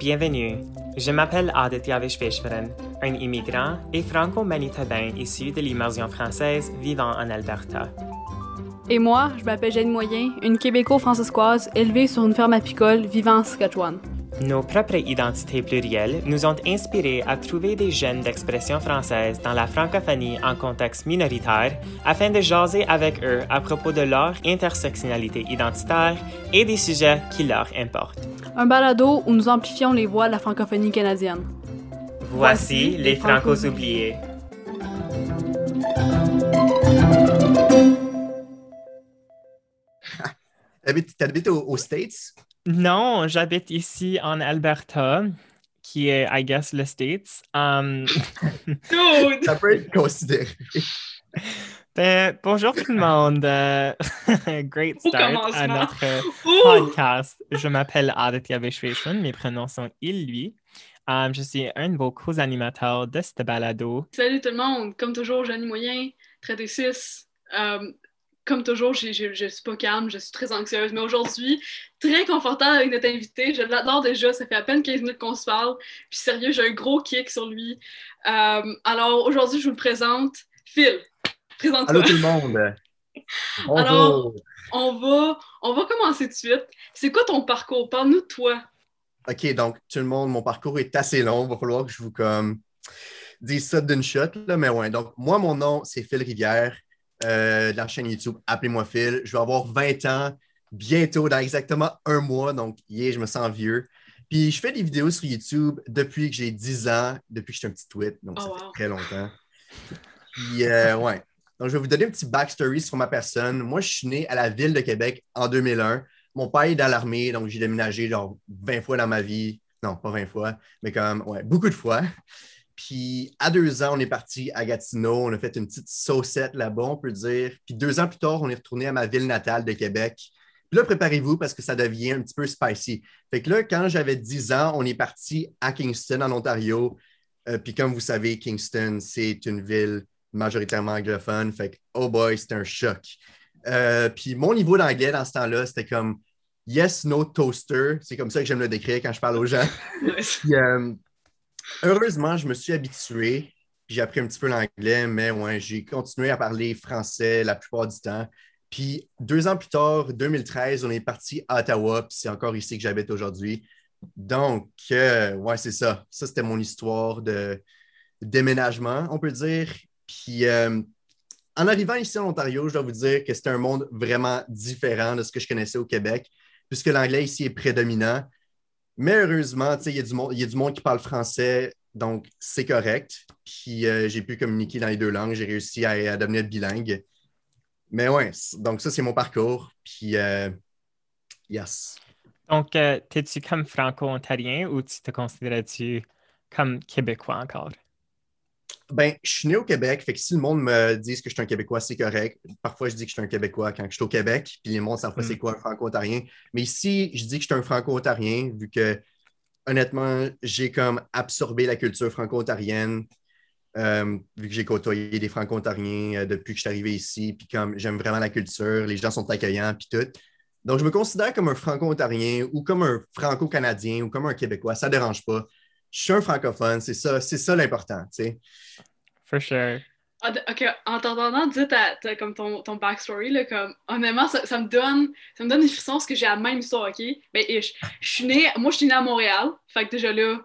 Bienvenue, je m'appelle Aditya Vishveshwaran, un immigrant et franco-manitobain issu de l'immersion française vivant en Alberta. Et moi, je m'appelle Jeanne Moyen, une québéco-francescoise élevée sur une ferme apicole vivant en Saskatchewan. Nos propres identités plurielles nous ont inspirés à trouver des jeunes d'expression française dans la francophonie en contexte minoritaire afin de jaser avec eux à propos de leur intersectionnalité identitaire et des sujets qui leur importent. Un balado où nous amplifions les voix de la francophonie canadienne. Voici les Francos oubliés. T'habites aux, aux States? Non, j'habite ici en Alberta, qui est, I guess, le States. Um, Ça peut être considéré. ben, bonjour tout le monde. Euh, great start à notre Ouh! podcast. Je m'appelle Aditya Vishveshwan. Mes prénoms sont il, lui. Um, je suis un de vos co-animateurs de ce balado. Salut tout le monde, comme toujours, Jeannie Moyen, traité 6. Euh, comme toujours, je suis pas calme, je suis très anxieuse, mais aujourd'hui, très confortable avec notre invité. Je l'adore déjà, ça fait à peine 15 minutes qu'on se parle. Puis sérieux, j'ai un gros kick sur lui. Euh, alors aujourd'hui, je vous le présente. Phil, présente-toi. Allô tout le monde. Bonjour. Alors- On va, on va commencer tout de suite. C'est quoi ton parcours? Parle-nous de toi. OK, donc tout le monde, mon parcours est assez long. Il va falloir que je vous comme dise ça d'une shot. Là, mais ouais, donc moi, mon nom, c'est Phil Rivière. Euh, de la chaîne YouTube Appelez-moi Phil. Je vais avoir 20 ans bientôt, dans exactement un mois. Donc, yeah, je me sens vieux. Puis je fais des vidéos sur YouTube depuis que j'ai 10 ans, depuis que j'étais un petit tweet. Donc, Oh, ça wow. fait très longtemps. Puis, euh, ouais. Donc, je vais vous donner un petit backstory sur ma personne. Moi, je suis né à la ville de Québec en 2001. Mon père est dans l'armée, donc j'ai déménagé genre 20 fois dans ma vie. Non, pas 20 fois, mais quand même, ouais, beaucoup de fois. Puis à deux ans, on est parti à Gatineau. On a fait une petite saucette là-bas, on peut dire. Puis deux ans plus tard, on est retourné à ma ville natale de Québec. Puis là, préparez-vous parce que ça devient un petit peu spicy. Fait que là, quand j'avais 10 ans, on est parti à Kingston, en Ontario. Euh, puis comme vous savez, Kingston, c'est une ville majoritairement anglophone. Fait que, oh boy, c'était un choc. Euh, puis mon niveau d'anglais dans ce temps-là, c'était comme yes, no toaster. C'est comme ça que j'aime le décrire quand je parle aux gens. Puis, euh, heureusement, je me suis habitué. J'ai appris un petit peu l'anglais, mais ouais, j'ai continué à parler français la plupart du temps. Puis deux ans plus tard, 2013, on est parti à Ottawa, puis c'est encore ici que j'habite aujourd'hui. Donc, euh, ouais, c'est ça. Ça, c'était mon histoire de déménagement, on peut dire. Puis euh, en arrivant ici en Ontario, je dois vous dire que c'était un monde vraiment différent de ce que je connaissais au Québec, puisque l'anglais ici est prédominant. Mais heureusement, il y, a du monde- y a du monde qui parle français, donc c'est correct. Puis euh, j'ai pu communiquer dans les deux langues, j'ai réussi à, devenir bilingue. Mais ouais, donc ça, c'est mon parcours. Puis, euh, yes. Donc, euh, t'es-tu comme franco-ontarien ou tu te considères-tu comme québécois encore? Ben, je suis né au Québec, fait que si le monde me dit que je suis un Québécois, c'est correct. Parfois, je dis que je suis un Québécois quand je suis au Québec, puis les monde savent pas Mm. c'est quoi un franco-ontarien. Mais ici, je dis que je suis un franco-ontarien, vu que, honnêtement, j'ai comme absorbé la culture franco-ontarienne, euh, vu que j'ai côtoyé des franco-ontariens euh, depuis que je suis arrivé ici, puis comme j'aime vraiment la culture, les gens sont accueillants, puis tout. Donc, je me considère comme un franco-ontarien ou comme un franco-canadien ou comme un Québécois, ça dérange pas. Je suis un francophone, c'est ça, c'est ça l'important, tu sais. For sure. Ah, ok, en t'entendant dire ta, ta- comme ton, ton backstory, là, comme, honnêtement, ça, ça me donne ça me donne des frissons parce que j'ai la même histoire, ok? Ben, ish. Je suis née, moi, je suis née à Montréal, fait que déjà là,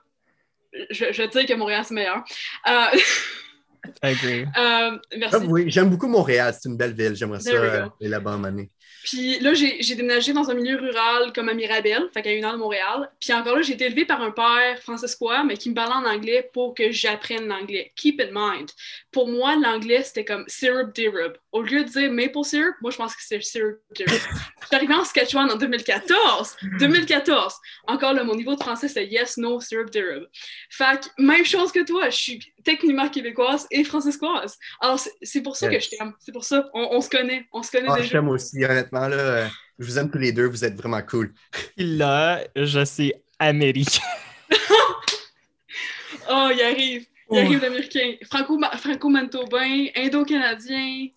je, je vais dire que Montréal, c'est meilleur. Euh, I agree. euh, merci. Ah oui, j'aime beaucoup Montréal, c'est une belle ville. J'aimerais ça euh, aller là-bas année. Puis là, j'ai déménagé dans un milieu rural comme à Mirabel, fait qu'à une heure de Montréal. Puis encore là, j'ai été élevée par un père francescois, mais qui me parlait en anglais pour que j'apprenne l'anglais. Keep in mind. Pour moi, l'anglais, c'était comme syrup syrup. Au lieu de dire maple syrup, moi, je pense que c'est syrup. Je suis arrivée en Saskatchewan en 2014. 2014. Encore là, mon niveau de français, c'était yes, no, syrup syrup. Fait que, même chose que toi, je suis techniquement québécoise et francescoise. Alors, c'est- c'est pour ça que je t'aime. C'est pour ça. On, on se connaît. On se connaît Ah, je déjà. t'aime aussi, honnêtement. Là, euh, je vous aime tous les deux, vous êtes vraiment cool. Là, je suis américain. Oh, il arrive. Il arrive l'américain. Franco- Franco-manitobain, indo-canadien.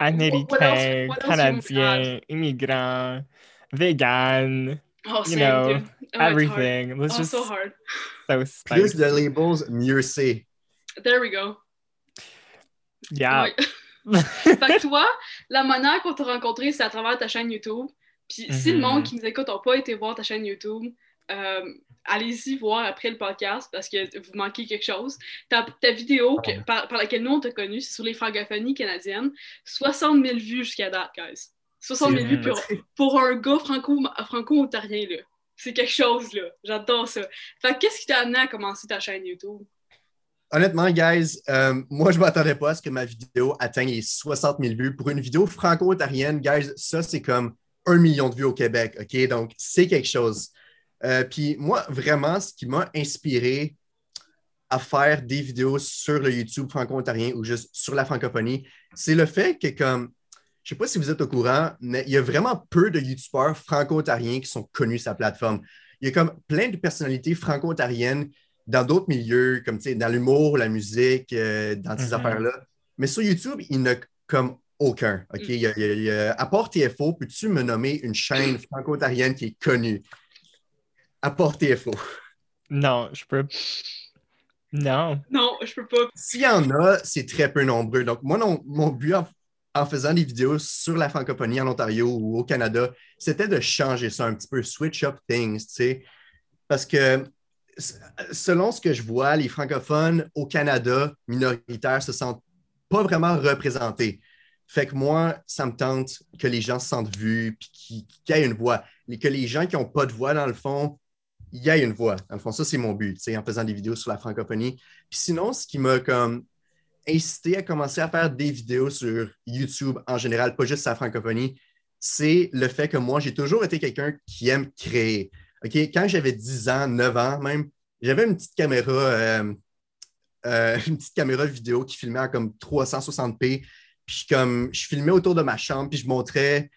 What else- Américain, what else you canadien, immigrant, vegan. Oh, you know, dude. Oh, it's hard. everything was Oh, just so hard. so Plus spicy. de labels, mieux c'est. There we go. Yeah. Fait que toi, la manière qu'on t'a rencontré, c'est à travers ta chaîne YouTube. Puis si le Mhm. monde qui nous écoute n'a pas été voir ta chaîne YouTube, euh, allez-y voir après le podcast parce que vous manquez quelque chose. Ta, ta vidéo que- par, par laquelle nous on t'a connu, c'est sur les francophonies canadiennes. 60 000 vues jusqu'à date, guys. 60 000 C'est vues pour, pour un gars franco- franco-ontarien, là. C'est quelque chose, là. J'adore ça. Fait que qu'est-ce qui t'a amené à commencer ta chaîne YouTube? Honnêtement, guys, euh, moi, je ne m'attendais pas à ce que ma vidéo atteigne les 60 000 vues. Pour une vidéo franco-ontarienne, guys, ça, c'est comme un million de vues au Québec, OK? Donc, c'est quelque chose. Euh, Puis moi, vraiment, ce qui m'a inspiré à faire des vidéos sur le YouTube franco-ontarien ou juste sur la francophonie, c'est le fait que, comme, je ne sais pas si vous êtes au courant, mais il y a vraiment peu de YouTubeurs franco-ontariens qui sont connus sur la plateforme. Il y a comme plein de personnalités franco-ontariennes dans d'autres milieux, comme tu sais, dans l'humour, la musique, euh, dans ces Mhm. affaires-là. Mais sur YouTube, il n'y en a comme aucun. OK? Il y a- il y a- à part TFO, peux-tu me nommer une chaîne franco-ontarienne qui est connue? À part TFO. Non, je peux. Non. Non, je peux pas. S'il y en a, c'est très peu nombreux. Donc, moi, non- mon but en, en faisant des vidéos sur la francophonie en Ontario ou au Canada, c'était de changer ça un petit peu, switch up things, tu sais. Parce que selon ce que je vois, les francophones au Canada minoritaires se sentent pas vraiment représentés. Fait que moi, ça me tente que les gens se sentent vus puis qu'il qu'il y ait une voix. Et que les gens qui n'ont pas de voix, dans le fond, il y ait une voix. Dans le fond, ça, c'est mon but, en faisant des vidéos sur la francophonie. Puis sinon, ce qui m'a comme incité à commencer à faire des vidéos sur YouTube en général, pas juste sa francophonie, c'est le fait que moi, j'ai toujours été quelqu'un qui aime créer. OK? Quand j'avais 10 ans, 9 ans même, j'avais une petite caméra, euh, euh, une petite caméra vidéo qui filmait en comme 360p. Puis comme je filmais autour de ma chambre, puis je montrais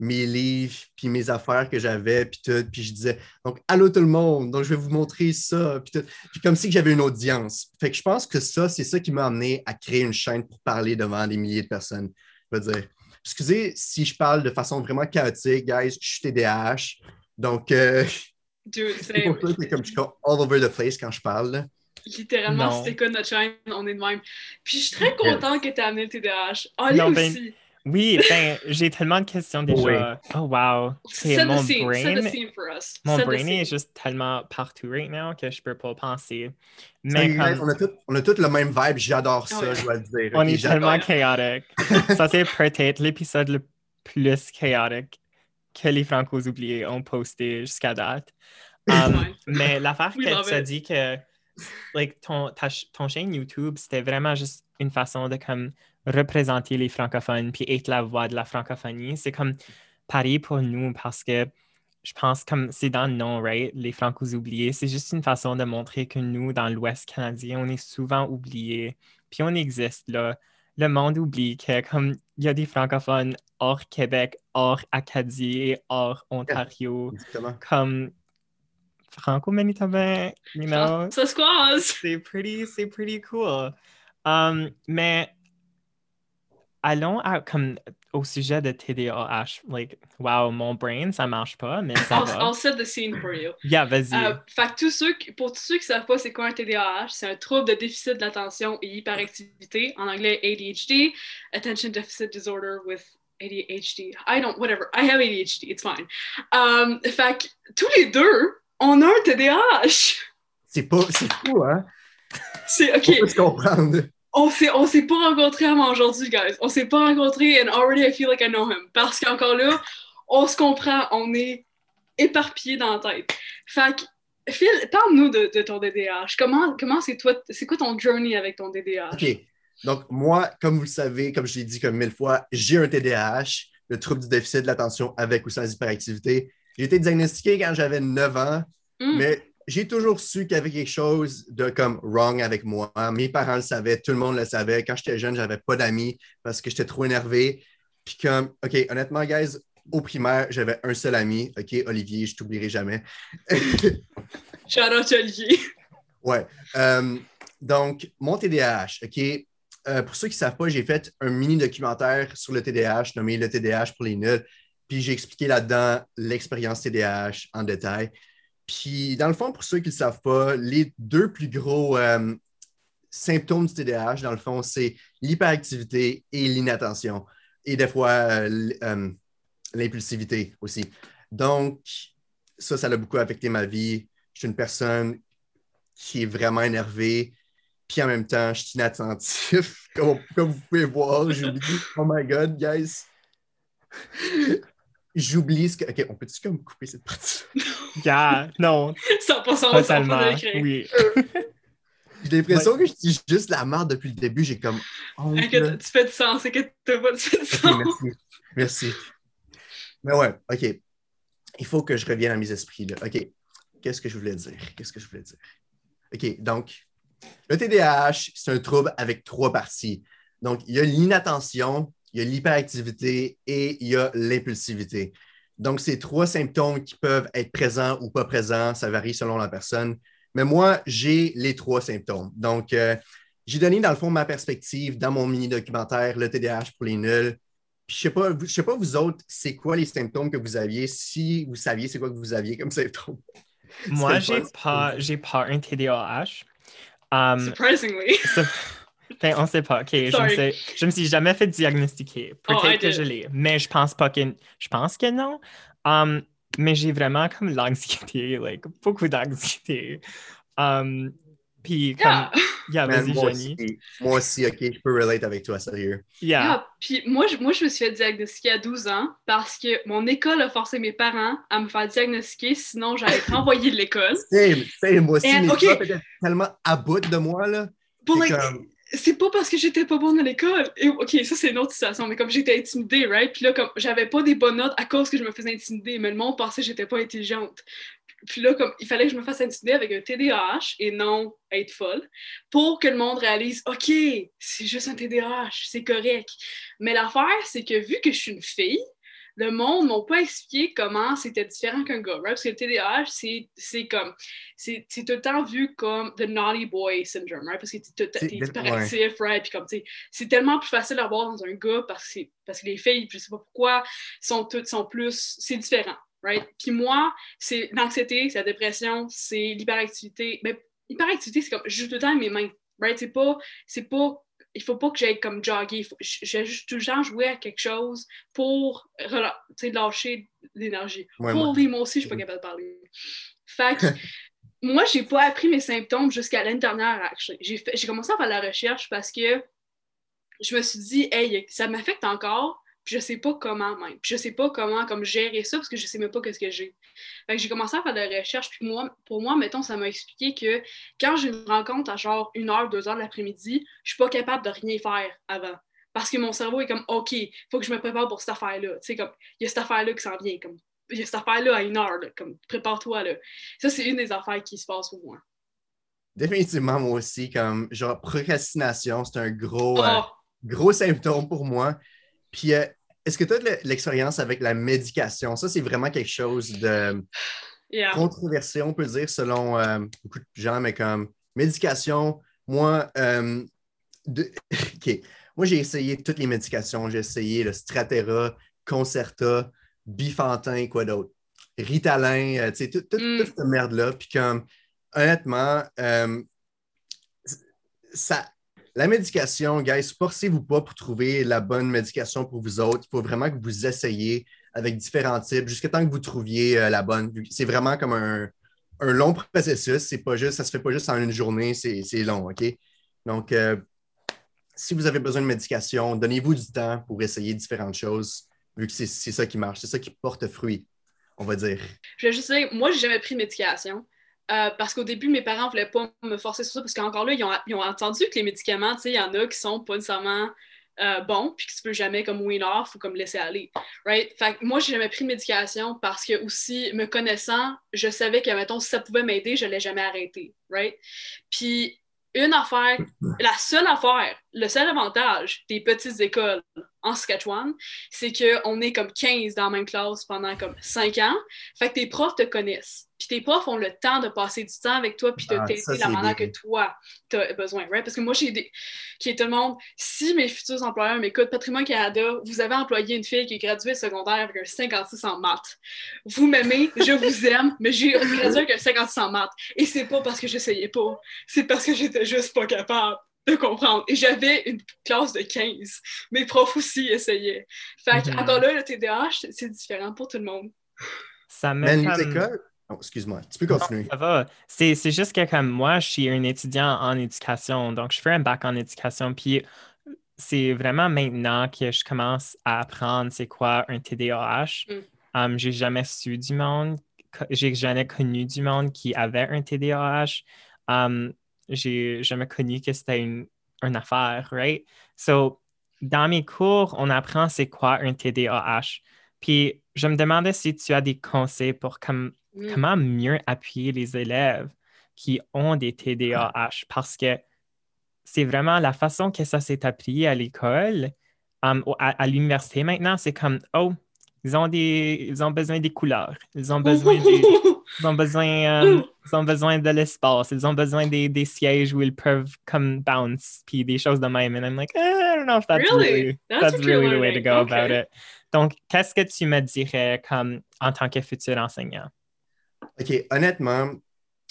mes livres, puis mes affaires que j'avais, puis tout. Puis je disais, donc, allô tout le monde, donc je vais vous montrer ça, puis tout. Puis comme si j'avais une audience. Fait que je pense que ça, c'est ça qui m'a amené à créer une chaîne pour parler devant des milliers de personnes. Je veux dire, excusez si je parle de façon vraiment chaotique, guys, je suis TDAH. Donc, euh, Dude, c'est c'est pour ça que comme je suis comme all over the place quand je parle. là. littéralement, Non. si t'écoutes notre chaîne, on est de même. Puis je suis très contente que t'aies amené le TDAH. Ali Non, ben, aussi. Oui, ben, j'ai tellement de questions déjà. Oh, wow. C'est Set mon scene, brain. the scene for us. Mon Set the brain scene. est juste tellement partout right now que je peux pas penser. Mais on, a tout, on a tout le même vibe, j'adore ça, Ah ouais. je dois le dire. on est j'adore. tellement chaotique. Ça, c'est peut-être l'épisode le plus chaotique que les Francos oubliés ont posté jusqu'à date. Um. Mais l'affaire tu as it. dit que like, ton, ta ton chaîne YouTube, c'était vraiment juste une façon de comme représenter les francophones puis être la voix de la francophonie. C'est comme pareil pour nous parce que je pense comme c'est dans le nom, right? Les francos oubliés. C'est juste une façon de montrer que nous, dans l'Ouest canadien, on est souvent oubliés. Puis on existe là. Le monde oublie que comme il y a des francophones hors Québec, hors Acadie hors Ontario, Exactement. comme franco-manitobain, you know? Ça squaze! C'est pretty, c'est pretty cool. Um, mais allons à, comme, au sujet de TDAH. Like, wow, mon brain, ça marche pas, mais ça I'll, va. I'll set the scene for you. Yeah, vas-y. Euh, fait que tous ceux qui- pour tous ceux qui savent pas c'est quoi un TDAH, c'est un trouble de déficit de l'attention et hyperactivité, en anglais ADHD, Attention Deficit Disorder with ADHD. I don't, whatever. I have ADHD, it's fine. Um, fait que tous les deux, on a un TDAH. C'est pas, c'est fou, hein? C'est On ok. peut se comprendre. On s'est, on s'est pas rencontrés avant aujourd'hui, guys. On s'est pas rencontrés and already I feel like I know him. Parce qu'encore là, on se comprend, on est éparpillés dans la tête. Fait que, Phil, parle-nous de, de ton DDH. Comment, comment c'est toi, c'est quoi ton journey avec ton DDH? OK. Donc, moi, comme vous le savez, comme je l'ai dit comme mille fois, j'ai un TDAH, le trouble du déficit de l'attention avec ou sans hyperactivité. J'ai été diagnostiqué quand j'avais 9 ans, Hmm. mais j'ai toujours su qu'il y avait quelque chose de comme wrong avec moi. Mes parents le savaient, tout le monde le savait. Quand j'étais jeune, j'avais pas d'amis parce que j'étais trop énervé. Puis comme, OK, honnêtement, guys, au primaire, j'avais un seul ami, OK, Olivier, je t'oublierai jamais. Shout out Olivier. Ouais. Euh, donc, mon TDAH, OK. Euh, pour ceux qui ne savent pas, j'ai fait un mini documentaire sur le TDAH nommé Le TDAH pour les nuls. Puis j'ai expliqué là-dedans l'expérience TDAH en détail. Puis dans le fond, pour ceux qui ne le savent pas, les deux plus gros euh, symptômes du TDAH, dans le fond, c'est l'hyperactivité et l'inattention. Et des fois, euh, l'impulsivité aussi. Donc, ça, ça a beaucoup affecté ma vie. Je suis une personne qui est vraiment énervée, puis en même temps, je suis inattentif. Comme, comme vous pouvez voir, j'oublie. Oh my God, guys! J'oublie ce que. OK, on peut-tu comme couper cette partie Yeah, non. 100% Totalement. Oui. J'ai l'impression que je dis juste la merde depuis le début. J'ai comme. Oh, Inquiète, tu fais du sens, inquiète pas, tu fais du Ok, sens. merci. Merci. Mais ouais, OK. Il faut que je revienne à mes esprits. Là. OK. Qu'est-ce que je voulais dire? Qu'est-ce que je voulais dire? OK. Donc, le TDAH, c'est un trouble avec trois parties. Donc, il y a l'inattention, il y a l'hyperactivité et il y a l'impulsivité. Donc, c'est trois symptômes qui peuvent être présents ou pas présents. Ça varie selon la personne. Mais moi, j'ai les trois symptômes. Donc, euh, j'ai donné, dans le fond, ma perspective dans mon mini-documentaire, le TDAH pour les nuls. Puis, je sais pas, vous- je sais pas, vous autres, c'est quoi les symptômes que vous aviez, si vous saviez c'est quoi que vous aviez comme symptômes. Moi, j'ai pas, j'ai pas un TDAH. Um, Surprisingly. ben, on sait pas. OK, je me, sais, je me suis jamais fait diagnostiquer. Oh, Peut-être I que je l'ai, mais je pense pas que... Je pense que non. Um, mais j'ai vraiment comme l'anxiété, like, beaucoup d'anxiété. Um, puis comme... Yeah. Yeah, Man, moi, Jenny. aussi, moi aussi, OK, je peux relate avec toi, sérieux. Yeah. Ah, puis moi je, moi, je me suis fait diagnostiquer à 12 ans parce que mon école a forcé mes parents à me faire diagnostiquer, sinon j'allais être renvoyée de l'école. Same, same, moi aussi, And, mes OK. profs étaient tellement à bout de moi, là. Pour C'est like, comme- c'est pas parce que j'étais pas bonne à l'école. Et, ok, ça c'est une autre situation, mais comme j'étais intimidée, right? Puis là, comme j'avais pas des bonnes notes à cause que je me faisais intimider, mais le monde pensait que j'étais pas intelligente. Puis là, comme il fallait que je me fasse intimider avec un TDAH et non être folle pour que le monde réalise, ok, c'est juste un TDAH, c'est correct. Mais l'affaire, c'est que vu que je suis une fille, le monde m'a pas expliqué comment c'était différent qu'un gars, right? Parce que le TDAH, c'est comme, c'est tout le temps vu comme the naughty boy syndrome, right? Parce que t'es t'es ouais. hyperactif, right? Puis comme, c'est tellement plus facile à voir dans un gars parce que, parce que les filles, je sais pas pourquoi, sont toutes, sont plus, c'est différent, right? Puis moi, c'est l'anxiété, c'est la dépression, c'est l'hyperactivité. Mais hyperactivité, c'est comme, je joue tout le temps mes mains, right? C'est pas, c'est pas, il faut pas que j'aille comme jogger, vais juste tout le temps jouer à quelque chose pour lâcher l'énergie. Ouais, moi- Holy, moi aussi, je suis pas capable de parler. Fait que, moi, j'ai pas appris mes symptômes jusqu'à l'année dernière, actually. J'ai j'ai commencé à faire la recherche parce que je me suis dit, hey, ça m'affecte encore, puis je sais pas comment même. Puis je sais pas comment comme gérer ça parce que je sais même pas qu'est-ce que j'ai. Fait que j'ai commencé à faire de la recherche, puis moi, pour moi, mettons, ça m'a expliqué que quand j'ai une rencontre à genre une heure, deux heures de l'après-midi, je suis pas capable de rien faire avant. Parce que mon cerveau est comme, OK, faut que je me prépare pour cette affaire-là. Tu sais, comme, il y a cette affaire-là qui s'en vient, comme, il y a cette affaire-là à une heure, là, comme, prépare-toi, là. Ça, c'est une des affaires qui se passe pour moi. Définitivement, moi aussi, comme, genre, procrastination, c'est un gros, euh, Oh, gros symptôme pour moi. Puis, euh, est-ce que tu as de l'expérience avec la médication? Ça, c'est vraiment quelque chose de yeah. controversé, on peut dire, selon euh, beaucoup de gens, mais comme médication, moi, euh, de- OK. Moi, j'ai essayé toutes les médications. J'ai essayé le Stratera, Concerta, Bifantin, quoi d'autre? Ritalin, euh, tu sais, tout- Mm. toute cette merde-là. Puis comme, honnêtement, ça, la médication, guys, forcez-vous pas pour trouver la bonne médication pour vous autres. Il faut vraiment que vous essayiez avec différents types jusqu'à temps que vous trouviez euh, la bonne. C'est vraiment comme un, long processus. C'est pas juste, ça se fait pas juste en une journée, c'est long, OK? Donc, euh, si vous avez besoin de médication, donnez-vous du temps pour essayer différentes choses, vu que c'est c'est ça qui marche, c'est ça qui porte fruit, on va dire. Je vais juste dire, moi, j'ai jamais pris de médication. Euh, parce qu'au début, mes parents voulaient pas me forcer sur ça, parce qu'encore là, ils ont, ils ont entendu que les médicaments, il y en a qui sont pas nécessairement euh, bons, puis que tu peux jamais comme win off ou comme laisser aller. Right? Fait que moi, j'ai jamais pris de médication parce que aussi, me connaissant, je savais que, mettons, si ça pouvait m'aider, je l'ai jamais arrêté. Right? Puis, une affaire, la seule affaire, le seul avantage des petites écoles en Saskatchewan, c'est qu'on est comme 15 dans la même classe pendant comme 5 ans. Fait que tes profs te connaissent. Puis tes profs ont le temps de passer du temps avec toi puis de Ah, t'aider la manière bien. que toi, tu as besoin, right? Parce que moi, j'ai des... qui est tout le monde, si mes futurs employeurs m'écoutent, Patrimoine Canada, vous avez employé une fille qui est graduée secondaire avec un 56 en maths. Vous m'aimez, je vous aime, mais j'ai gradué avec un 56 en maths. Et c'est pas parce que j'essayais pas, c'est parce que j'étais juste pas capable de comprendre. Et j'avais une classe de 15. Mes profs aussi essayaient. Fait que, Mhm. encore là, le TDAH, c'est- différent pour tout le monde. Ça me Mais écoles. Oh, excuse-moi, tu peux continuer. Ça va. C'est, c'est juste que comme moi, je suis un étudiant en éducation, donc je fais un bac en éducation, puis c'est vraiment maintenant que je commence à apprendre c'est quoi un TDAH. Mm. Um, j'ai jamais su du monde, j'ai jamais connu du monde qui avait un TDAH. Um, j'ai jamais connu que c'était une, une affaire, right? So, dans mes cours, on apprend c'est quoi un TDAH. Puis, je me demandais si tu as des conseils pour Mm. comment mieux appuyer les élèves qui ont des TDAH parce que c'est vraiment la façon que ça s'est appris à l'école, um, à l'université maintenant, c'est comme, oh, ils ont, des, ils ont besoin des couleurs, ils ont besoin, des- ils ont besoin, um, ils ont besoin de l'espace, ils ont besoin des, des sièges où ils peuvent comme bounce, puis des choses de même. And I'm like, eh, I don't know if that's Really? really, That's really the way to go Okay. about it. Donc, qu'est-ce que tu me dirais comme en tant que futur enseignant? OK, honnêtement,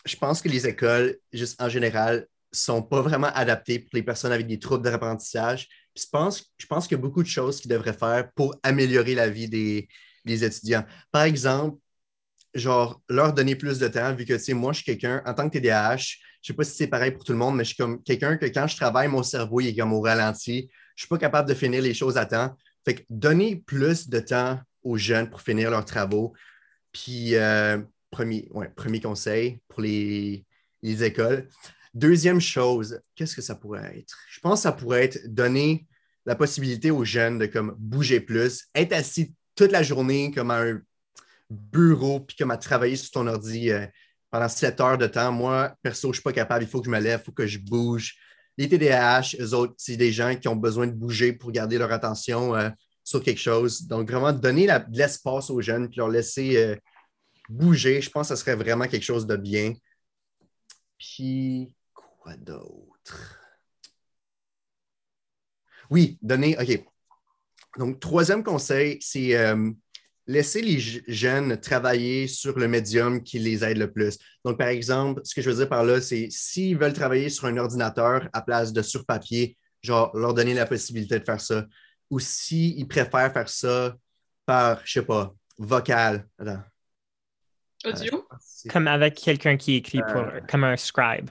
je pense que les écoles, juste en général, sont pas vraiment adaptées pour les personnes avec des troubles d'apprentissage. Puis je pense, je pense qu'il y a beaucoup de choses qu'ils devraient faire pour améliorer la vie des, des étudiants. Par exemple, genre, leur donner plus de temps, vu que, tu sais, moi, je suis quelqu'un, en tant que TDAH, je sais pas si c'est pareil pour tout le monde, mais je suis comme quelqu'un que quand je travaille, mon cerveau, il est comme au ralenti. Je suis pas capable de finir les choses à temps. Fait que donner plus de temps aux jeunes pour finir leurs travaux. Puis, euh, premier, ouais, premier conseil pour les, les écoles. Deuxième chose, qu'est-ce que ça pourrait être? Je pense que ça pourrait être donner la possibilité aux jeunes de comme bouger plus, être assis toute la journée comme un bureau, puis comme à travailler sur ton ordi euh, pendant sept heures de temps. Moi, perso, je ne suis pas capable, il faut que je me lève, il faut que je bouge. Les TDAH, eux autres, c'est des gens qui ont besoin de bouger pour garder leur attention euh, sur quelque chose. Donc, vraiment, donner de l'espace aux jeunes, puis leur laisser euh, bouger, je pense que ce serait vraiment quelque chose de bien. Puis, quoi d'autre? Oui, donner, OK. Donc, troisième conseil, c'est laisser les je- jeunes travailler sur le médium qui les aide le plus. Donc, par exemple, ce que je veux dire par là, c'est s'ils veulent travailler sur un ordinateur à place de sur papier, genre leur donner la possibilité de faire ça. Ou s'ils préfèrent faire ça par, je sais pas, vocal. Attends. Audio? C'est- Comme avec quelqu'un qui écrit pour, Euh. comme un scribe.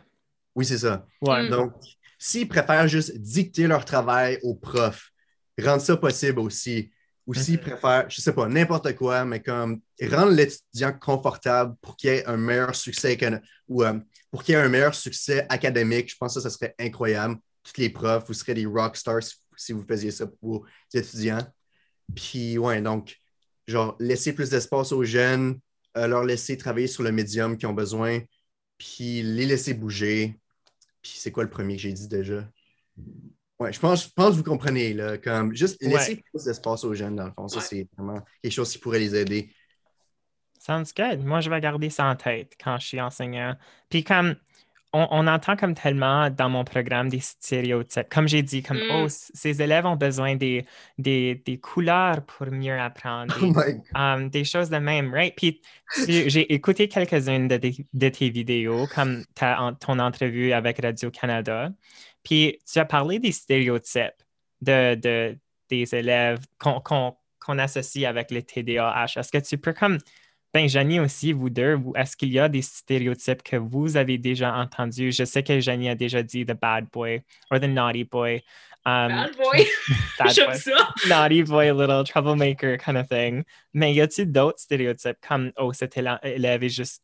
Oui, c'est ça. Ouais. Mm. Donc, s'ils préfèrent juste dicter leur travail au prof, rendre ça possible aussi. Ou s'ils préfèrent, je sais pas, n'importe quoi, mais comme rendre l'étudiant confortable pour qu'il ait un meilleur succès ou euh, pour qu'il ait un meilleur succès académique, je pense que ça, ça serait incroyable. Tous les profs, vous serez des rock stars si- vous faisiez ça pour vos étudiants. Puis, ouais, donc, genre, laisser plus d'espace aux jeunes, euh, leur laisser travailler sur le médium qu'ils ont besoin, puis les laisser bouger. Puis c'est quoi le premier que j'ai dit déjà? Ouais, je pense, je pense que vous comprenez, là, comme juste laisser Ouais. plus d'espace aux jeunes, dans le fond. Ça, Ouais. c'est vraiment quelque chose qui pourrait les aider. Sounds good. Moi, je vais garder ça en tête quand je suis enseignant. Puis comme on, on entend comme tellement dans mon programme des stéréotypes. Comme j'ai dit, comme Mm. oh, ces élèves ont besoin des, des, des couleurs pour mieux apprendre. Oh des- my God. um, des choses de même, right? Puis tu- j'ai écouté quelques-unes de, tes- de tes vidéos, comme ta- en- ton entrevue avec Radio-Canada. Puis tu as parlé des stéréotypes de, de- des élèves qu'on qu'on- qu'on associe avec le TDAH. Est-ce que tu peux comme, ben Janie aussi, vous deux, est-ce qu'il y a des stéréotypes que vous avez déjà entendus? Je sais que Janie a déjà dit the bad boy or the naughty boy. Um, Bad boy? bad J'aime boy ça. naughty boy, little troublemaker kind of thing. Mais y a-t-il d'autres stéréotypes comme oh cet élève est juste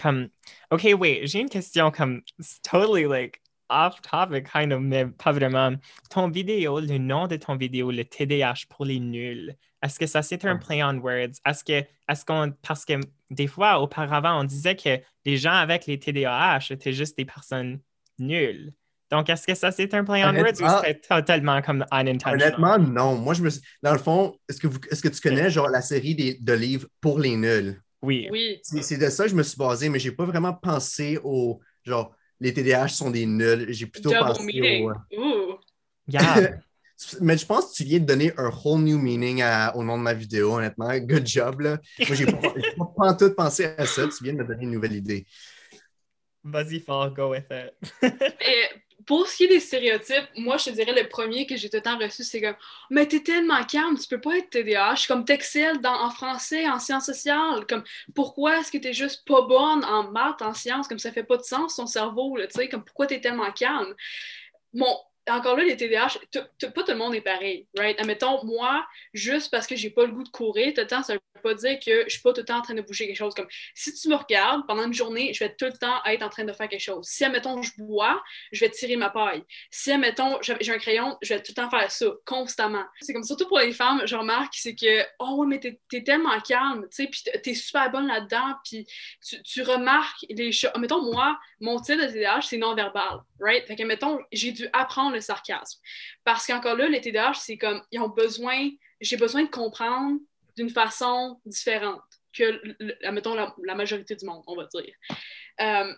comme ok wait j'ai une question comme totally like off topic kind of mais pas vraiment. Ton vidéo, le nom de ton vidéo, le TDAH pour les nuls. Est-ce que ça c'est un play on words? Est-ce que est-ce qu'on parce que des fois auparavant on disait que les gens avec les TDAH étaient juste des personnes nulles. Donc, est-ce que ça, c'est un play on words ou c'est totalement comme unintentional? Honnêtement, non. Moi, je me Dans le fond, est-ce que, vous... est-ce que tu connais genre la série des... de livres pour les nuls? Oui. Oui. C'est c'est de ça que je me suis basé, mais j'ai pas vraiment pensé au genre les TDAH sont des nuls. J'ai plutôt Double pensé meaning. au. euh, Ouh. Yeah. Mais je pense que tu viens de donner un whole new meaning à- au nom de ma vidéo, honnêtement. Good job, là. Moi, j'ai pas, pas en tout pensé à ça. Tu viens de me donner une nouvelle idée. Vas-y fort, go with it. Et pour ce qui est des stéréotypes, moi, je te dirais le premier que j'ai tout le temps reçu, c'est comme Mais t'es tellement calme, tu peux pas être TDAH. Comme t'excelles en français, en sciences sociales. Comme pourquoi est-ce que t'es juste pas bonne en maths, en sciences? Comme ça fait pas de sens, ton cerveau, tu sais. Comme pourquoi t'es tellement calme? Bon, encore là, les TDAH, pas tout le monde est pareil, right? Admettons, moi, juste parce que j'ai pas le goût de courir, tout le temps, ça veut pas dire que je suis pas tout le temps en train de bouger quelque chose. Comme si tu me regardes pendant une journée, je vais tout le temps être en train de faire quelque chose. Si, admettons, je bois, je vais tirer ma paille. Si, admettons, j'ai un crayon, je vais tout le temps faire ça, constamment. C'est comme surtout pour les femmes, je remarque, c'est que, oh ouais, mais t'es es tellement calme, tu sais, puis t'es- super bonne là-dedans, puis tu, remarques les choses. Admettons, moi, mon type de TDAH, c'est non-verbal, right? Fait que, mettons, j'ai dû apprendre le sarcasme. Parce qu'encore là, les TDAH, c'est comme, ils ont besoin, j'ai besoin de comprendre d'une façon différente que, admettons, la, la majorité du monde, on va dire. Euh,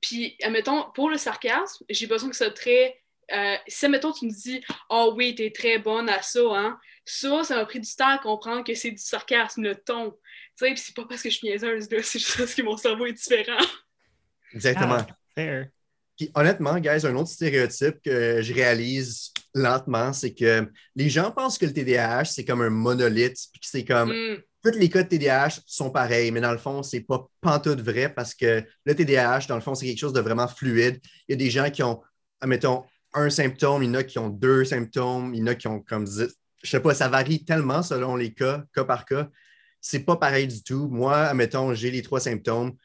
puis, admettons, pour le sarcasme, j'ai besoin que ça soit très. euh, si, admettons, tu me dis, oh oui, t'es très bonne à ça, hein, ça, ça m'a pris du temps à comprendre que c'est du sarcasme, le ton. Tu sais, puis c'est pas parce que je suis niaiseuse, là, c'est juste parce que mon cerveau est différent. Exactement. Ah, fair. Puis honnêtement, guys, un autre stéréotype que je réalise lentement, c'est que les gens pensent que le TDAH, c'est comme un monolithe, puis que c'est comme Mm, tous les cas de TDAH sont pareils, mais dans le fond, c'est pas pantoute vrai parce que le TDAH, dans le fond, c'est quelque chose de vraiment fluide. Il y a des gens qui ont, admettons, un symptôme, il y en a qui ont deux symptômes, il y en a qui ont comme dix. Je sais pas, ça varie tellement selon les cas, cas par cas. C'est pas pareil du tout. Moi, admettons, j'ai les trois symptômes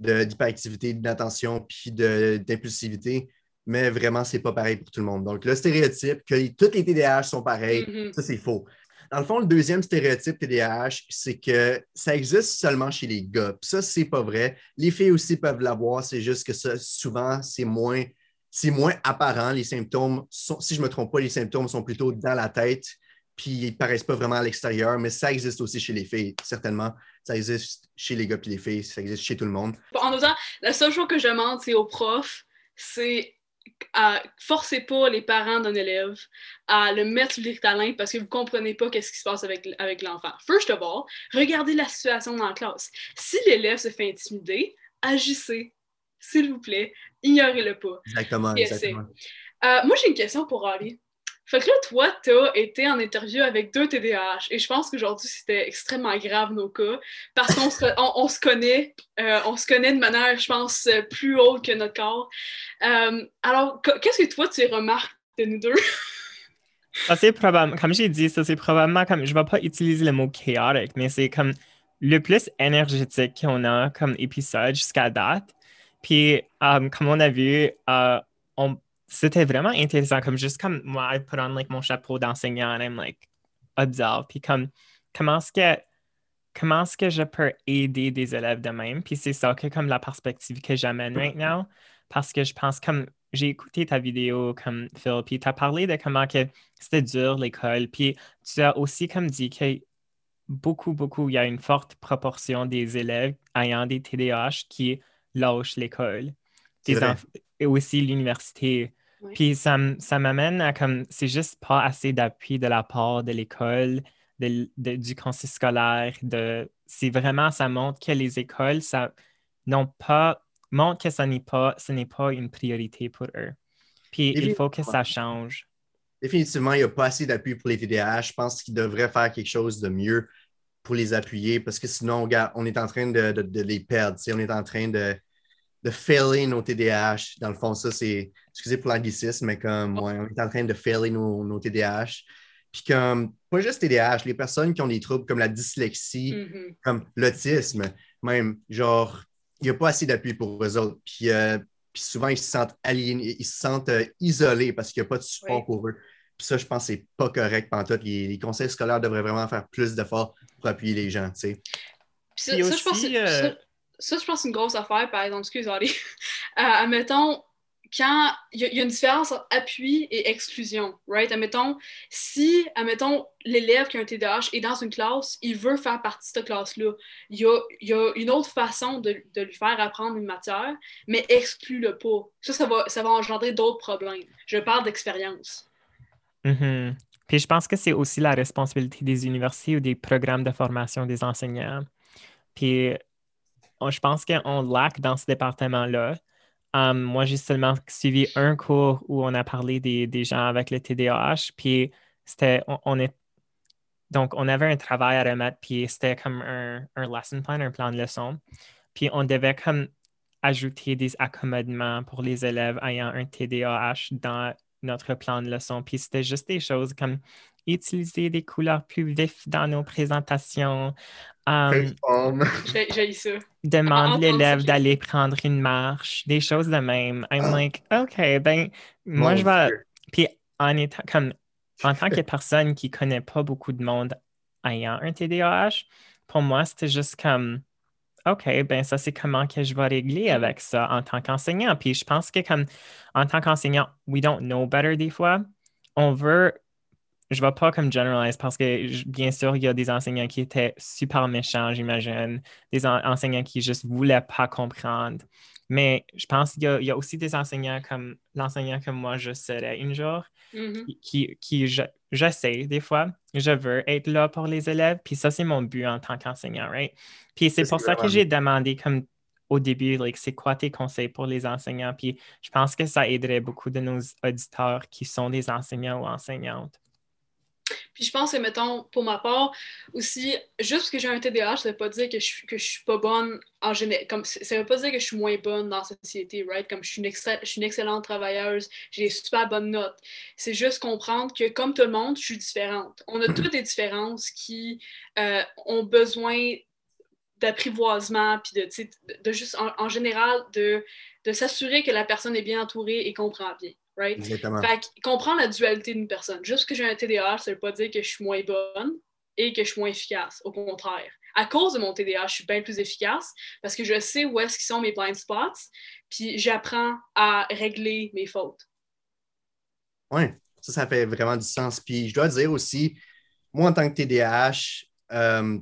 d'hyperactivité, d'inattention puis de- d'impulsivité, mais vraiment, c'est pas pareil pour tout le monde. Donc, le stéréotype que tous les TDAH sont pareils, mhm. ça, c'est faux. Dans le fond, le deuxième stéréotype TDAH, c'est que ça existe seulement chez les gars. Puis ça, c'est pas vrai. Les filles aussi peuvent l'avoir, c'est juste que ça, souvent, c'est moins, c'est moins apparent. Les symptômes, sont, si je ne me trompe pas, les symptômes sont plutôt dans la tête, puis ils ne paraissent pas vraiment à l'extérieur, mais ça existe aussi chez les filles, certainement. Ça existe chez les gars et les filles, ça existe chez tout le monde. En autant, la seule chose que je demande, c'est aux profs, c'est à forcez pas les parents d'un élève à le mettre sur l'Ritalin parce que vous comprenez pas qu'est-ce qui se passe avec, avec l'enfant. First of all, regardez la situation dans la classe. Si l'élève se fait intimider, agissez, s'il vous plaît, ignorez-le pas. Exactement, Yes, exactement. Euh, moi, j'ai une question pour Ali. Fait que là, toi, t'as été en interview avec deux TDAH et je pense qu'aujourd'hui, c'était extrêmement grave nos cas parce qu'on se, on, se connaît, euh, on se connaît de manière, je pense, euh, plus haute que notre corps. Euh, alors, qu- qu'est-ce que toi, tu remarques de nous deux? Ça, c'est probablement, comme j'ai dit, ça, c'est probablement comme, je vais pas utiliser le mot chaotique, mais c'est comme le plus énergétique qu'on a comme épisode jusqu'à date. Puis, um, comme on a vu, euh, on- c'était vraiment intéressant, comme juste comme moi, I put on like, mon chapeau d'enseignant, and I'm like, observe. Puis, comme, comment est-ce que, comment est-ce que je peux aider des élèves de même? Puis, c'est ça que, comme, la perspective que j'amène right now. Parce que je pense, comme, j'ai écouté ta vidéo, comme, Phil, puis tu as parlé de comment que c'était dur l'école. Puis tu as aussi comme dit que beaucoup, beaucoup, il y a une forte proportion des élèves ayant des TDAH qui lâchent l'école. Des enf- Et aussi l'université. Oui. Puis ça, ça m'amène à comme, c'est juste pas assez d'appui de la part de l'école, de du conseil scolaire. De, c'est vraiment, ça montre que les écoles, ça n'ont pas, montre que ce n'est pas, ce n'est pas une priorité pour eux. Puis il faut que ça change. Définitivement, il n'y a pas assez d'appui pour les TDAH. Je pense qu'ils devraient faire quelque chose de mieux pour les appuyer parce que sinon, on est en train de, de- de les perdre. On est en train de, de failer nos TDAH. Dans le fond, ça, c'est, excusez pour l'anglicisme, mais comme, ouais, on est en train de failer nos, nos TDAH. Puis comme, pas juste TDAH, les personnes qui ont des troubles comme la dyslexie, Mhm. comme l'autisme, même, genre, il n'y a pas assez d'appui pour eux autres. Puis, euh, puis souvent, ils se sentent aliénés, ils se sentent euh, isolés parce qu'il n'y a pas de support Oui. pour eux. Puis ça, je pense que c'est pas correct pantoute. Les, les conseils scolaires devraient vraiment faire plus d'efforts pour appuyer les gens, tu sais. Puis ça, Puis ça, je pense, aussi, que- euh, ça, je pense c'est une grosse affaire, par exemple, excuse Ali. Euh, admettons quand il y, a une différence entre appui et exclusion, right? Admettons, si, admettons, l'élève qui a un TDAH est dans une classe, il veut faire partie de cette classe-là, il y, a, y a, une autre façon de, de, lui faire apprendre une matière, mais exclut-le pas. Ça, ça va, ça va engendrer d'autres problèmes. Je parle d'expérience. Mm-hmm. Puis je pense que c'est aussi la responsabilité des universités ou des programmes de formation des enseignants. Puis je pense qu'on laque dans ce département-là. Um, moi, j'ai seulement suivi un cours où on a parlé des, des gens avec le TDAH, puis c'était, on, est, donc on avait un travail à remettre, puis c'était comme un, un lesson plan, un plan de leçon, puis on devait comme ajouter des accommodements pour les élèves ayant un TDAH dans notre plan de leçon. Puis c'était juste des choses comme utiliser des couleurs plus vives dans nos présentations. Um, J'ai ça. Demande l'élève d'aller prendre une marche, des choses de même. I'm ah. like, OK, ben, moi, je vais. Puis en étant comme, en tant que personne qui connaît pas beaucoup de monde ayant un TDAH, pour moi, c'était juste comme, OK, ben ça, c'est comment que je vais régler avec ça en tant qu'enseignant. Puis je pense que comme en tant qu'enseignant, we don't know better des fois. On veut, je ne vais pas comme generalize parce que bien sûr, il y a des enseignants qui étaient super méchants, j'imagine, des enseignants qui juste voulaient pas comprendre. Mais je pense qu'il y, a aussi des enseignants comme l'enseignant que moi je serais un jour, qui, qui j'essaie des fois, je veux être là pour les élèves, puis ça c'est mon but en tant qu'enseignant, right? Puis c'est pour ça que j'ai demandé comme au début, like, c'est quoi tes conseils pour les enseignants? Puis je pense que ça aiderait beaucoup de nos auditeurs qui sont des enseignants ou enseignantes. Puis je pense que, mettons, pour ma part, aussi, juste parce que j'ai un TDAH, ça ne veut pas dire que je, que je suis pas bonne en général. Comme, ça ne veut pas dire que je suis moins bonne dans la société, right? Comme je suis une, je suis une excellente travailleuse, j'ai des super bonnes notes. C'est juste comprendre que, comme tout le monde, je suis différente. On a toutes des différences qui euh, ont besoin d'apprivoisement, puis de, de, juste, en, en général, de, de s'assurer que la personne est bien entourée et comprend bien. Right? Exactement. Fait comprendre la dualité d'une personne. Juste que j'ai un TDAH, ça ne veut pas dire que je suis moins bonne et que je suis moins efficace. Au contraire. À cause de mon TDAH, je suis bien plus efficace parce que je sais où est-ce qu'ils sont mes blind spots, puis j'apprends à régler mes fautes. Oui, ça, ça fait vraiment du sens. Puis je dois dire aussi, moi, en tant que TDAH, euh,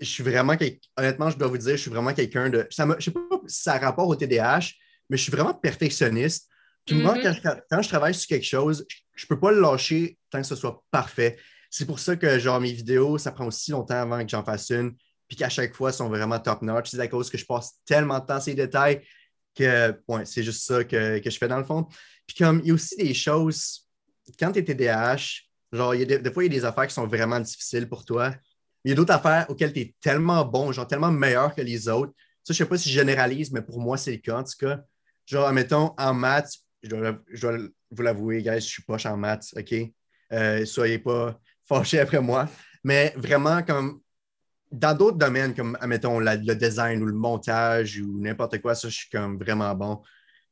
je suis vraiment, honnêtement, je dois vous dire, je suis vraiment quelqu'un de. Ça je ne sais pas si ça a rapport au TDAH, mais je suis vraiment perfectionniste. Mm-hmm. quand je, travaille sur quelque chose, je ne peux pas le lâcher tant que ce soit parfait. C'est pour ça que, genre, mes vidéos, ça prend aussi longtemps avant que j'en fasse une, puis qu'à chaque fois, elles sont vraiment top-notch. C'est à cause que je passe tellement de temps à ces détails que, ouais, c'est juste ça que, je fais dans le fond. Puis comme, il y a aussi des choses, quand tu es TDAH, genre, il y a des, fois, il y a des affaires qui sont vraiment difficiles pour toi. Il y a d'autres affaires auxquelles tu es tellement bon, genre tellement meilleur que les autres. Ça, je ne sais pas si je généralise, mais pour moi, c'est le cas, en tout cas. Genre, mettons, en maths, je dois, vous l'avouer, guys, je suis poche en maths, OK? Euh, soyez pas fâchés après moi. Mais vraiment, comme dans d'autres domaines, comme, admettons, le design ou le montage ou n'importe quoi, ça, je suis comme vraiment bon.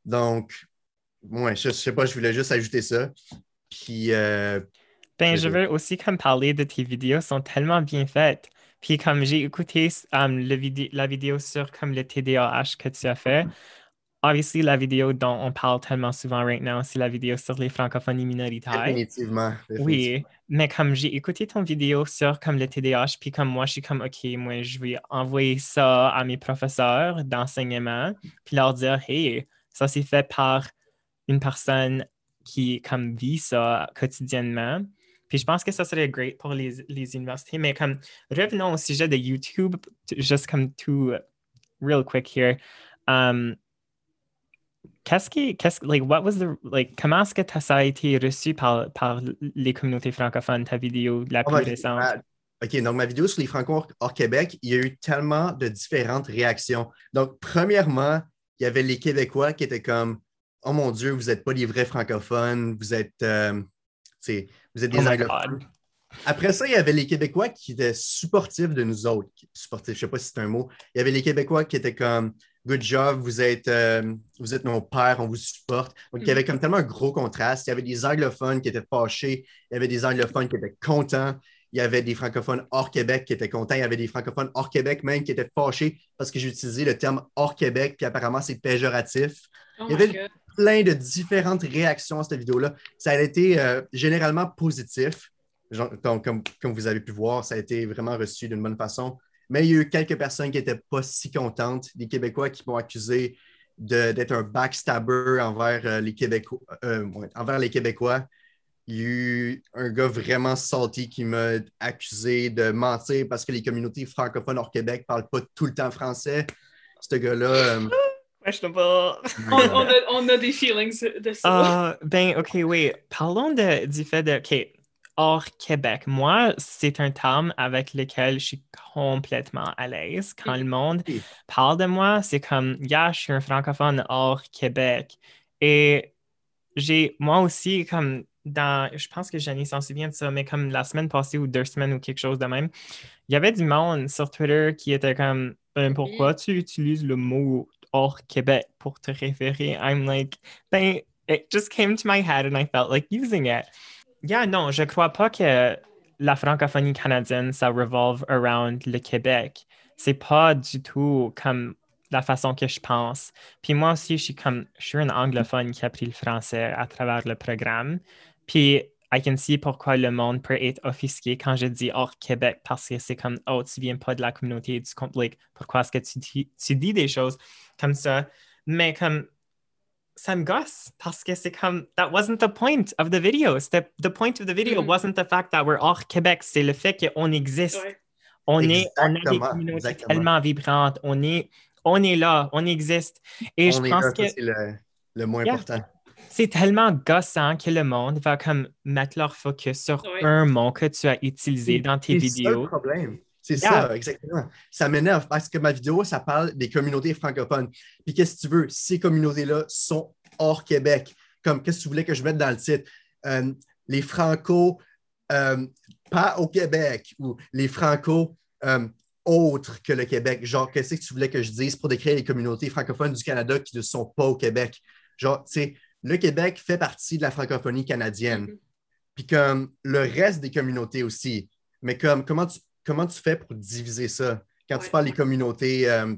Donc, ouais, je, ne sais pas, je voulais juste ajouter ça. Puis. Euh, ben, je veux aussi comme parler de tes vidéos, sont tellement bien faites. Puis comme j'ai écouté um, le la vidéo sur comme le TDAH que tu as fait, obviously, la vidéo dont on parle tellement souvent right now, c'est la vidéo sur les francophonies minoritaires. Définitivement. Oui, mais comme j'ai écouté ton vidéo sur comme le TDAH, puis comme moi, je suis comme, OK, moi, je vais envoyer ça à mes professeurs d'enseignement, puis leur dire, hey, ça c'est fait par une personne qui comme vit ça quotidiennement. Puis je pense que ça serait great pour les, les universités. Mais comme revenons au sujet de YouTube, juste comme tout real quick here. Um, qu'est-ce qui, qu'est-ce, like, what was the, like, comment est-ce que ça a été reçu par, par les communautés francophones, ta vidéo la oh, plus récente? OK, donc ma vidéo sur les Franco hors Québec, il y a eu tellement de différentes réactions. Donc, premièrement, il y avait les Québécois qui étaient comme Oh mon Dieu, vous n'êtes pas les vrais francophones, vous êtes, euh, vous êtes des oh anglophones. Après ça, il y avait les Québécois qui étaient supportifs de nous autres. Supportifs, je ne sais pas si c'est un mot. Il y avait les Québécois qui étaient comme good job, vous êtes, euh, vous êtes nos pères, on vous supporte. Donc, il y avait comme tellement un gros contraste. Il y avait des anglophones qui étaient fâchés, il y avait des anglophones qui étaient contents, il y avait des francophones hors Québec qui étaient contents, il y avait des francophones hors Québec même qui étaient fâchés parce que j'ai utilisé le terme hors Québec, puis apparemment c'est péjoratif. Oh il y avait plein de différentes réactions à cette vidéo-là. Ça a été euh, généralement positif. Genre, donc, comme, comme vous avez pu voir, ça a été vraiment reçu d'une bonne façon. Mais il y a eu quelques personnes qui n'étaient pas si contentes, des Québécois qui m'ont accusé de- d'être un backstabber envers, euh, les Québécois, euh, envers les Québécois. Il y a eu un gars vraiment salty qui m'a accusé de mentir parce que les communautés francophones hors Québec ne parlent pas tout le temps français. Ce gars-là. euh, Questionable. On, on a, on a des feelings de ça. Ah, ben, ok, oui. Parlons de, du fait de, ok, hors Québec. Moi, c'est un terme avec lequel je suis complètement à l'aise. Quand le monde parle de moi, c'est comme, yeah, je suis un francophone hors Québec. Et j'ai, moi aussi, comme dans, je pense que Jenny s'en souvient de ça, mais comme la semaine passée ou deux semaines ou quelque chose de même, il y avait du monde sur Twitter qui était comme, ben, pourquoi tu utilises le mot hors Québec pour te référer? I'm like, ben, it just came to my head and I felt like using it. Yeah, non, je crois pas que la francophonie canadienne, ça revolve around le Québec. C'est pas du tout comme la façon que je pense. Puis moi aussi, je suis comme, je suis un anglophone qui a appris le français à travers le programme. Puis I can see pourquoi le monde peut être offusqué quand je dis hors Québec parce que c'est comme, oh, tu viens pas de la communauté du compte, like, pourquoi est-ce que tu dis, tu dis des choses comme ça? Mais comme, ça me gosse parce que c'est comme, that wasn't the point of the video. C'était- The point of the video Mhm. wasn't the fact that we're hors Québec, c'est le fait qu'on existe. Ouais. On est, on a des communautés exactement. tellement vibrantes. On est, on est là, on existe. Et je est pense là, que c'est le, le moins Yeah. important. c'est tellement gossant que le monde va comme mettre leur focus sur Ouais. un mot que tu as utilisé dans tes C'est ça le vidéos. problème. C'est Yeah. ça, exactement. Ça m'énerve parce que ma vidéo, ça parle des communautés francophones. Puis qu'est-ce que tu veux? Ces communautés-là sont hors Québec. Comme qu'est-ce que tu voulais que je mette dans le titre? Euh, les Franco euh, pas au Québec ou les Franco euh, autres que le Québec. Genre, qu'est-ce que tu voulais que je dise pour décrire les communautés francophones du Canada qui ne sont pas au Québec? Genre, tu sais, le Québec fait partie de la francophonie canadienne. Mhm. Puis comme le reste des communautés aussi. Mais comme comment tu, comment tu fais pour diviser ça? Quand tu parles des communautés, euh,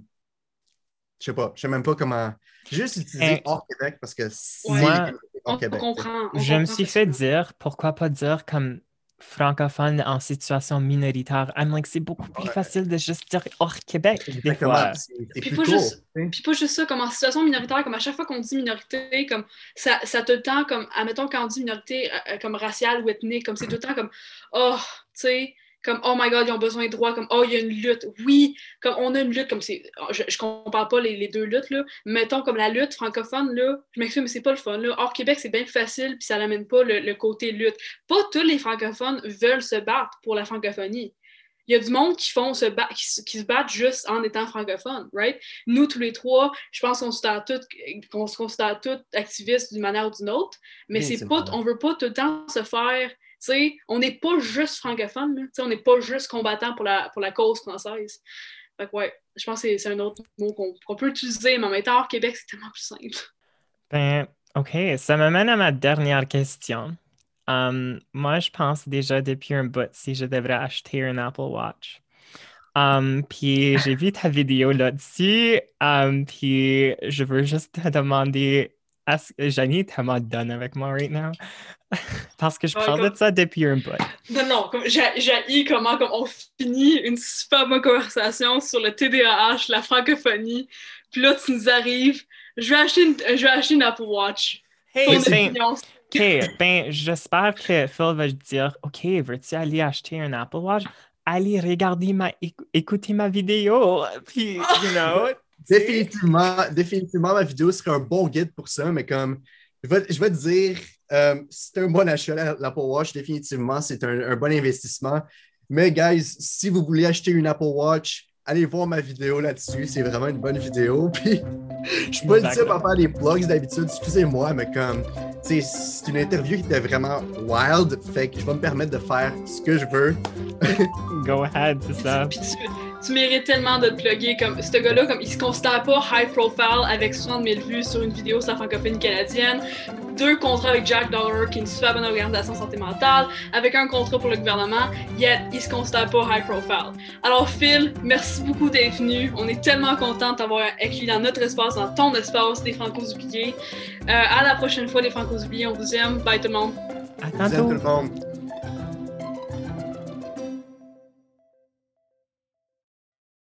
je sais pas, je sais même pas comment. Juste utilisé Eh. hors Québec parce que c'est Ouais. hors On, Québec. comprend. on Je me suis fait dire, pourquoi pas dire comme francophone en situation minoritaire? I'm like, c'est beaucoup plus Ouais. facile de juste dire hors Québec des fois. Puis plus pas court. juste-. Puis pas juste ça, comme en situation minoritaire, comme à chaque fois qu'on dit minorité, comme ça, ça tout le temps, comme, admettons, quand on dit minorité euh, comme raciale ou ethnique, comme c'est tout le temps comme, oh, tu sais, comme, oh my god, ils ont besoin de droits, comme, oh, il y a une lutte. Oui, comme, on a une lutte, comme c'est, je, je compare pas les, les deux luttes, là. Mettons, comme la lutte francophone, là, je m'excuse, mais c'est pas le fun, là. Hors Québec, c'est bien plus facile, puis ça n'amène pas le, le côté lutte. Pas tous les francophones veulent se battre pour la francophonie. Il y a du monde qui, font se bat- qui, se- qui se battent juste en étant francophone, right? Nous, tous les trois, je pense qu'on se considère tous, qu'on se considère tous activistes d'une manière ou d'une autre, mais c'est pas, on veut pas tout le temps se faire, sais, on n'est pas juste francophone, là, tu sais, on n'est pas juste combattant pour la, pour la cause française. Fait que ouais, je pense que c'est- un autre mot qu'on peut utiliser, mais en étant hors Québec, c'est tellement plus simple. Ben, OK, ça me mène à ma dernière question. Um, moi, je pense déjà depuis un bout si je devrais acheter un Apple Watch. Um, puis j'ai vu ta vidéo là-dessus, um, puis je veux juste te demander, Janie est tellement done avec moi right now? Parce que je Ouais, parle comme- de ça depuis un bout. Non, non, comme j'ai comment comme on finit une super bonne conversation sur le TDAH, la francophonie, puis là tu nous arrives, je vais acheter une, je vais acheter une Apple Watch. Hey, ben. OK, ben, j'espère que Phil va dire, OK, veux-tu aller acheter un Apple Watch? Allez regarder ma, éc- écouter ma vidéo, puis, you know. Définitivement, définitivement, ma vidéo serait un bon guide pour ça, mais comme je vais, je vais te dire, euh, c'est un bon achat, la- l'Apple Watch, définitivement, c'est un, un bon investissement. Mais, guys, si vous voulez acheter une Apple Watch, allez voir ma vidéo là-dessus. C'est vraiment une bonne vidéo. Puis, je suis pas le type à faire des blogs d'habitude, excusez-moi, mais comme, tu sais, c'est une interview qui était vraiment wild. Fait que je vais me permettre de faire ce que je veux. Go ahead, c'est ça. Tu, mérites tellement de te plugger comme ce gars-là, comme il se considère pas high profile avec 60 000 vues sur une vidéo sur la francophonie canadienne. deux contrats avec Jack Dollar, qui est une super bonne organisation santé mentale, avec un contrat pour le gouvernement, yet il se considère pas high profile. Alors Phil, merci beaucoup d'être venu. On est tellement content de t'avoir accueilli dans notre espace, dans ton espace des Francos oubliés. Euh, à la prochaine fois, les Francos oubliés. On vous aime. Bye tout le monde. À tantôt. tout le monde.